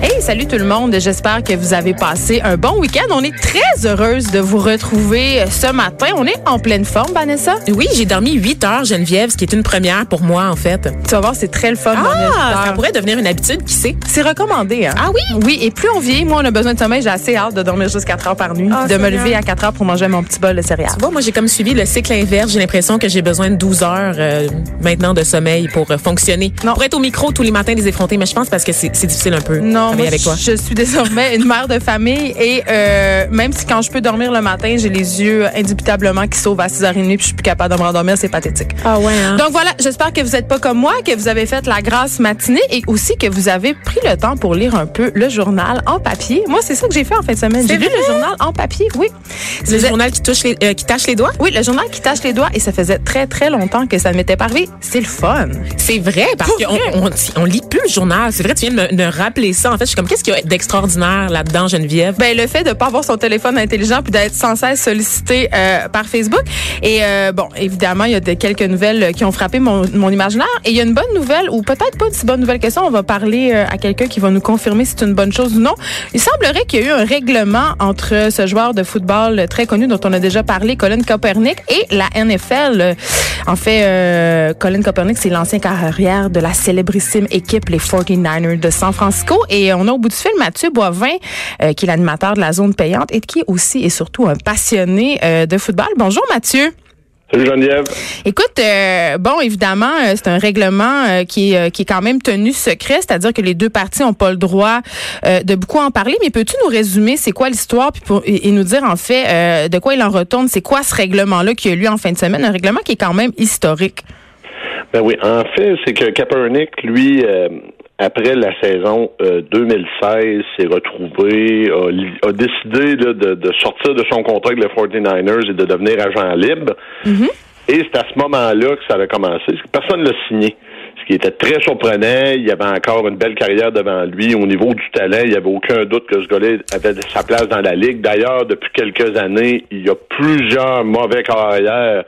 Hey, salut tout le monde. J'espère que vous avez passé un bon week-end. On est très heureuse de vous retrouver ce matin. On est en pleine forme, Vanessa? Oui, j'ai dormi 8 heures, Geneviève, ce qui est une première pour moi, en fait. Tu vas voir, c'est très le fun. Ah, ça pourrait devenir une habitude, qui sait? C'est recommandé. Hein? Ah oui? Oui, et plus on vieillit, moins on a besoin de sommeil. J'ai assez hâte de dormir juste 4 heures par nuit, Ah, de me lever à 4 heures pour manger mon petit bol de céréales. Bon, moi, j'ai comme suivi le cycle inverse. J'ai l'impression que j'ai besoin de 12 heures euh, maintenant de sommeil pour euh, fonctionner. Non. Pour être au micro tous les matins des effrontés, mais je pense parce que c'est difficile un peu de Non, travailler moi, avec toi. je suis désormais une mère de famille et euh, même si quand je peux dormir le matin, j'ai les yeux indubitablement qui sauvent à 6h30 puis je suis plus capable de me rendormir, c'est pathétique. Ah ouais, hein? Donc voilà, j'espère que vous n'êtes pas comme moi, que vous avez fait la grasse matinée et aussi que vous avez pris le temps pour lire un peu le journal en papier. Moi, c'est ça que j'ai fait en fin de semaine. J'ai lu le journal en papier, oui. Le faisait- journal qui touche les, euh, qui tâche les doigts? Oui, le journal qui tâche les doigts et ça faisait très très longtemps que ça ne m'était pas arrivé. C'est le fun. C'est vrai, parce qu'on on, on lit plus le journal. C'est vrai, tu viens de me, de rappeler ça. En je suis comme, qu'est-ce qu'il y a d'extraordinaire là-dedans, Geneviève? Ben le fait de pas avoir son téléphone intelligent puis d'être sans cesse sollicité euh, par Facebook. Et euh, bon évidemment il y a de, quelques nouvelles qui ont frappé mon, mon imaginaire. Et il y a une bonne nouvelle ou peut-être pas une si bonne nouvelle que ça. On va parler euh, à quelqu'un qui va nous confirmer si c'est une bonne chose ou non. Il semblerait qu'il y a eu un règlement entre ce joueur de football très connu dont on a déjà parlé Colin Kaepernick et la NFL en fait euh, Colin Kaepernick c'est l'ancien carrière de la célébrissime équipe les 49ers de San Francisco. Et on a au bout du fil Mathieu Boivin euh, qui est l'animateur de la zone payante et qui aussi est surtout un passionné euh, de football. Bonjour Mathieu. Salut Geneviève. Écoute, euh, bon, évidemment, euh, c'est un règlement euh, qui, est, qui est quand même tenu secret, c'est-à-dire que les deux parties n'ont pas le droit de beaucoup en parler. Mais peux-tu nous résumer c'est quoi l'histoire puis pour- et, et nous dire en fait de quoi il en retourne, c'est quoi ce règlement-là qui a eu lieu en fin de semaine, un règlement qui est quand même historique. Ben oui, en fait, c'est que Kaepernick, lui, après la saison euh, 2016, s'est retrouvé, a, a décidé là, de, de sortir de son contrat avec les 49ers et de devenir agent libre. Et c'est à ce moment-là que ça avait commencé. Personne ne l'a signé. Ce qui était très surprenant. Il avait encore une belle carrière devant lui. Au niveau du talent, il n'y avait aucun doute que ce gars-là avait sa place dans la Ligue. D'ailleurs, depuis quelques années, il y a plusieurs mauvais carrières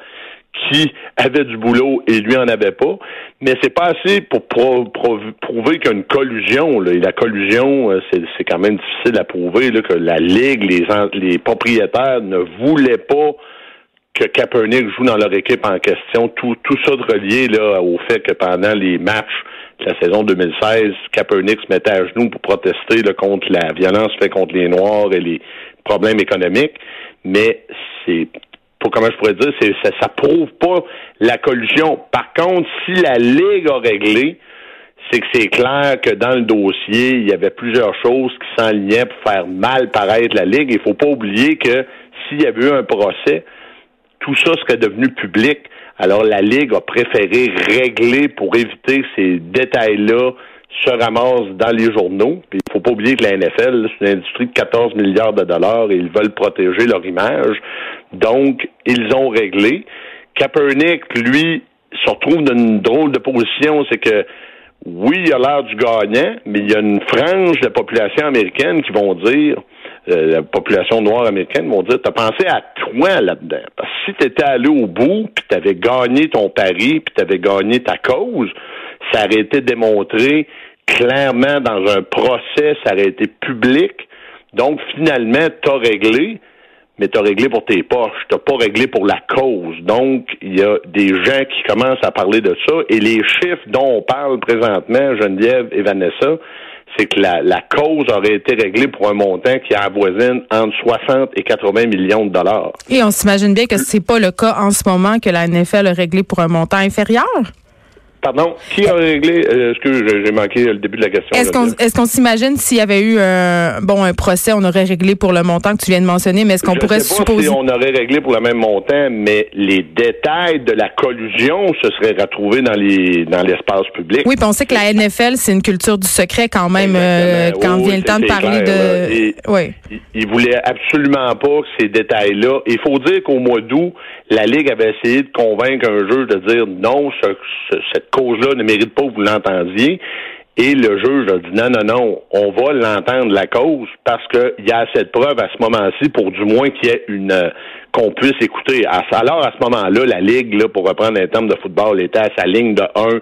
qui avaient du boulot et lui en avait pas. Mais c'est pas assez pour pro- pro- prouver qu'il y a une collusion. La collusion, euh, c'est quand même difficile à prouver que la Ligue, les, propriétaires ne voulaient pas que Kaepernick joue dans leur équipe en question. Tout, tout ça de relié là, au fait que pendant les matchs de la saison 2016, Kaepernick se mettait à genoux pour protester contre la violence faite contre les Noirs et les problèmes économiques. Mais c'est pour comment je pourrais dire, c'est, ça, ça prouve pas la collusion. Par contre, si la Ligue a réglé, c'est que c'est clair que dans le dossier, il y avait plusieurs choses qui s'enlignaient pour faire mal paraître la Ligue. Il faut pas oublier que s'il y avait eu un procès, tout ça serait devenu public. Alors la Ligue a préféré régler pour éviter ces détails-là se ramassent dans les journaux. Il faut pas oublier que la NFL, c'est une industrie de 14 milliards de dollars et ils veulent protéger leur image. Donc, ils ont réglé. Kaepernick, lui, se retrouve dans une drôle de position, c'est que oui, il a l'air du gagnant, mais il y a une frange de la population américaine qui vont dire, la population noire américaine vont dire, t'as pensé à toi là-dedans. Parce que si t'étais allé au bout, puis t'avais gagné ton pari, puis t'avais gagné ta cause, ça aurait été démontré clairement dans un procès, ça aurait été public. Donc, finalement, t'as réglé, mais t'as réglé pour tes poches. T'as pas réglé pour la cause. Donc, il y a des gens qui commencent à parler de ça. Et les chiffres dont on parle présentement, Geneviève et Vanessa, c'est que la, cause aurait été réglée pour un montant qui avoisine entre 60 et 80 millions de dollars. Et on s'imagine bien que c'est pas le cas en ce moment que la NFL a réglé pour un montant inférieur? Pardon, qui a réglé, euh, excuse, j'ai manqué le début de la question. Est-ce qu'on qu'on s'imagine s'il y avait eu un bon un procès, on aurait réglé pour le montant que tu viens de mentionner, mais est-ce qu'on pourrait sais pas supposer si on aurait réglé pour le même montant, mais les détails de la collusion se seraient retrouvés dans les dans l'espace public. Oui, puis on sait que la NFL, c'est une culture du secret quand même euh, quand Oui, vient le temps de parler clair, de Et- Oui. Il, il voulait absolument pas que ces détails-là. Il faut dire qu'au mois d'août, la Ligue avait essayé de convaincre un juge de dire non, ce- ce- cette cette cause-là ne mérite pas que vous l'entendiez. Et le juge a dit non, non, non, on va l'entendre la cause parce qu'il y a assez de preuves à ce moment-ci pour du moins qu'il y ait une qu'on puisse écouter. Alors à ce moment-là, la Ligue, là, pour reprendre un terme de football, était à sa ligne de 1,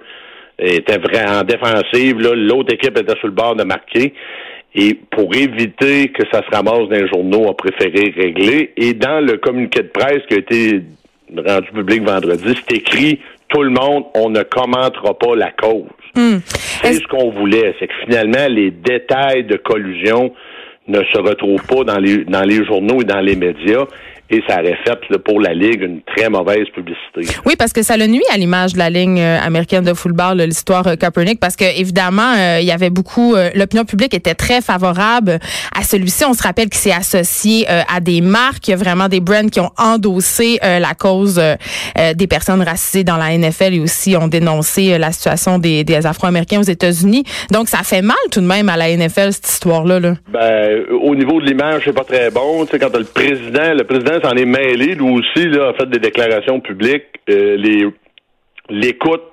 était vraiment en défensive, l'autre équipe était sur le bord de marquer. Et pour éviter que ça se ramasse dans les journaux, a préféré régler. Et dans le communiqué de presse qui a été rendu public vendredi, c'est écrit tout le monde, on ne commentera pas la cause. Hmm. C'est ce qu'on voulait, c'est que finalement, les détails de collusion ne se retrouvent pas dans les, dans les journaux et dans les médias et ça aurait fait pour la Ligue une très mauvaise publicité. Oui, parce que ça le nuit à l'image de la ligne euh, américaine de football, l'histoire euh, Kaepernick, parce que évidemment, euh, il y avait beaucoup, l'opinion publique était très favorable à celui-ci. On se rappelle qu'il s'est associé à des marques, il y a vraiment des brands qui ont endossé la cause des personnes racisées dans la NFL et aussi ont dénoncé la situation des, des Afro-Américains aux États-Unis. Donc, ça fait mal tout de même à la NFL cette histoire-là. Là. Ben, au niveau de l'image, c'est pas très bon. Tu sais, quand le président, le président s'en est mêlé, lui aussi, là, a fait des déclarations publiques. Euh, l'écoute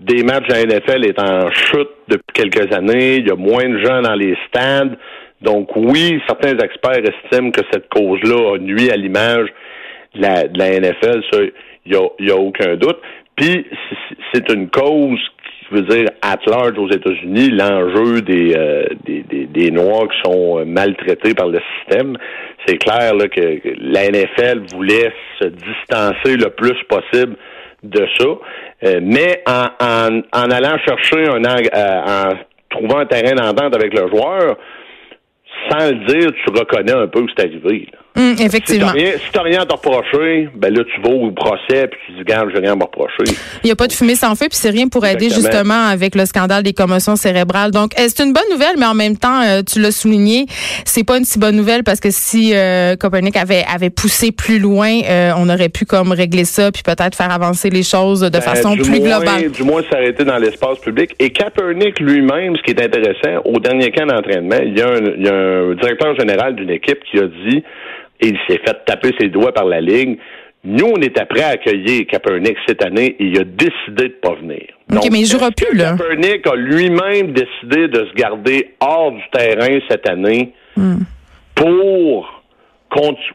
des matchs la NFL est en chute depuis quelques années. Il y a moins de gens dans les stades. Donc oui, certains experts estiment que cette cause-là a nuit à l'image de la, NFL. Ça, il n'y a, a aucun doute. Puis c'est une cause je veux dire, at large aux États-Unis, l'enjeu des, euh, des, des, des, Noirs qui sont euh, maltraités par le système, c'est clair là, que la NFL voulait se distancer le plus possible de ça. Euh, mais en, en, en, allant chercher un en trouvant un terrain d'entente avec le joueur, sans le dire, tu reconnais un peu où c'est arrivé. Là. Hum, effectivement. Si t'as rien, rien à te reprocher, ben là, tu vas au procès puis tu dis, garde, j'ai rien à me reprocher. Il n'y a pas de fumée sans feu, puis c'est rien pour aider justement avec le scandale des commotions cérébrales. Donc, euh, c'est une bonne nouvelle, mais en même temps, euh, tu l'as souligné, c'est pas une si bonne nouvelle parce que si euh, Copernic avait, avait poussé plus loin, euh, on aurait pu comme régler ça puis peut-être faire avancer les choses de ben, façon plus globale. Du moins s'arrêter dans l'espace public. Et Kaepernick lui-même, ce qui est intéressant, au dernier camp d'entraînement, il y a un, il y a un directeur général d'une équipe qui a dit et il s'est fait taper ses doigts par la ligne. Nous, on était prêts à accueillir Kaepernick cette année et il a décidé de pas venir. OK, mais il jouera plus, là. Kaepernick a lui-même décidé de se garder hors du terrain cette année hmm. pour,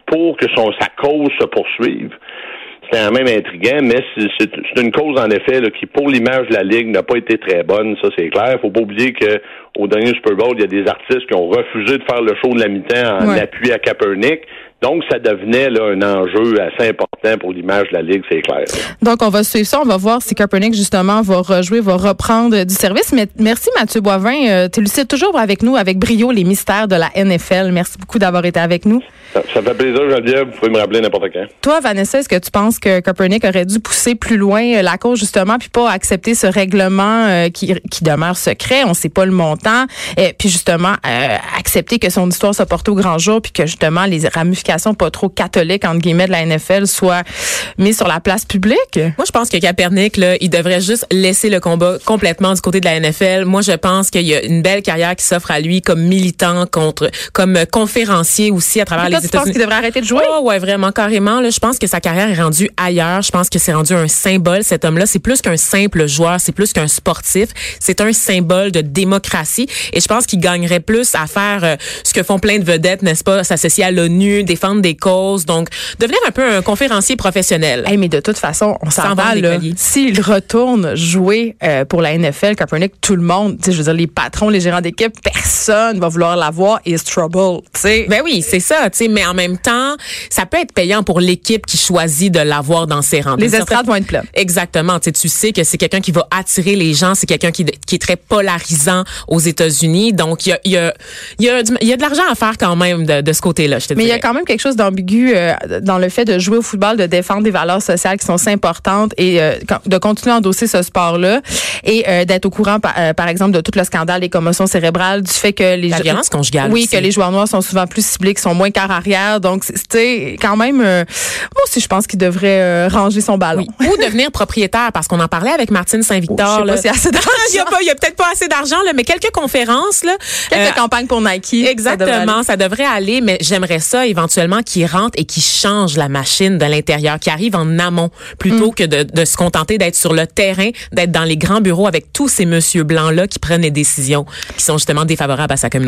pour que son, sa cause se poursuive. C'est quand même intriguant, mais c'est une cause, en effet, qui, pour l'image de la Ligue, n'a pas été très bonne, ça c'est clair. faut pas oublier qu'au dernier Super Bowl, il y a des artistes qui ont refusé de faire le show de la mi-temps en appui à Kaepernick. Donc, ça devenait là, un enjeu assez important pour l'image de la Ligue, c'est clair. Donc, on va suivre ça. On va voir si Kaepernick, justement, va rejouer, va reprendre du service. Mais merci, Mathieu Boivin. Euh, tu lucides toujours avec nous, avec brio, les mystères de la NFL. Merci beaucoup d'avoir été avec nous. Ça, fait plaisir, Geneviève. Vous pouvez me rappeler n'importe quand. Toi, Vanessa, est-ce que tu penses que Kaepernick aurait dû pousser plus loin euh, la cause, justement, puis pas accepter ce règlement euh, qui, qui demeure secret? On ne sait pas le montant. Et puis, justement, accepter que son histoire soit portée au grand jour, puis que, justement, les ramifications pas trop catholiques, entre guillemets, de la NFL soient mises sur la place publique? Moi, je pense que Kaepernick, là, il devrait juste laisser le combat complètement du côté de la NFL. Moi, je pense qu'il y a une belle carrière qui s'offre à lui comme militant contre, comme conférencier aussi à travers les États-Unis. Tu penses qu'il devrait arrêter de jouer? Oh, ouais, vraiment, carrément. Là, je pense que sa carrière est rendue ailleurs. Je pense que c'est rendu un symbole. Cet homme-là, c'est plus qu'un simple joueur, c'est plus qu'un sportif. C'est un symbole de démocratie. Et je pense qu'il gagnerait plus à faire euh, ce que font plein de vedettes, n'est-ce pas, s'associer à l'ONU, défendre des causes. Donc, devenir un peu un conférencier professionnel. Hey, mais de toute façon, on s'en va là. S'il retourne jouer euh, pour la NFL, Kaepernick, tout le monde, je veux dire, les patrons, les gérants d'équipe, personne va vouloir l'avoir. Is trouble, tu Ben oui, c'est ça, tu sais. Mais en même temps, ça peut être payant pour l'équipe qui choisit de l'avoir dans ses rangs. Les estrades vont être pleines. Exactement. Tu tu sais que c'est quelqu'un qui va attirer les gens. C'est quelqu'un qui, qui, est très polarisant aux États-Unis. Donc, il y a, y, a, y, a, y a de l'argent à faire quand même de, de ce côté-là, je te Mais il y a quand même quelque chose d'ambigu euh, dans le fait de jouer au football, de défendre des valeurs sociales qui sont si importantes et euh, de continuer à endosser ce sport-là et euh, d'être au courant, par, exemple, de tout le scandale des commotions cérébrales, du fait que les la violence conjugale. Oui, que les joueurs noirs sont souvent plus ciblés, qui sont moins quart arrière. Donc, c'est quand même, moi aussi, je pense qu'il devrait ranger son ballon. Ou devenir propriétaire, parce qu'on en parlait avec Martine Saint-Victor. Oh, il y a, a, peut-être pas assez d'argent, mais quelques conférences là. Quelques campagnes pour Nike. Exactement, ça devrait, aller, mais j'aimerais ça éventuellement qu'ils rentrent et qu'ils changent la machine de l'intérieur, qu'ils arrivent en amont plutôt que de, de se contenter d'être sur le terrain, d'être dans les grands bureaux avec tous ces monsieur blancs là qui prennent les décisions qui sont justement défavorables à sa communauté.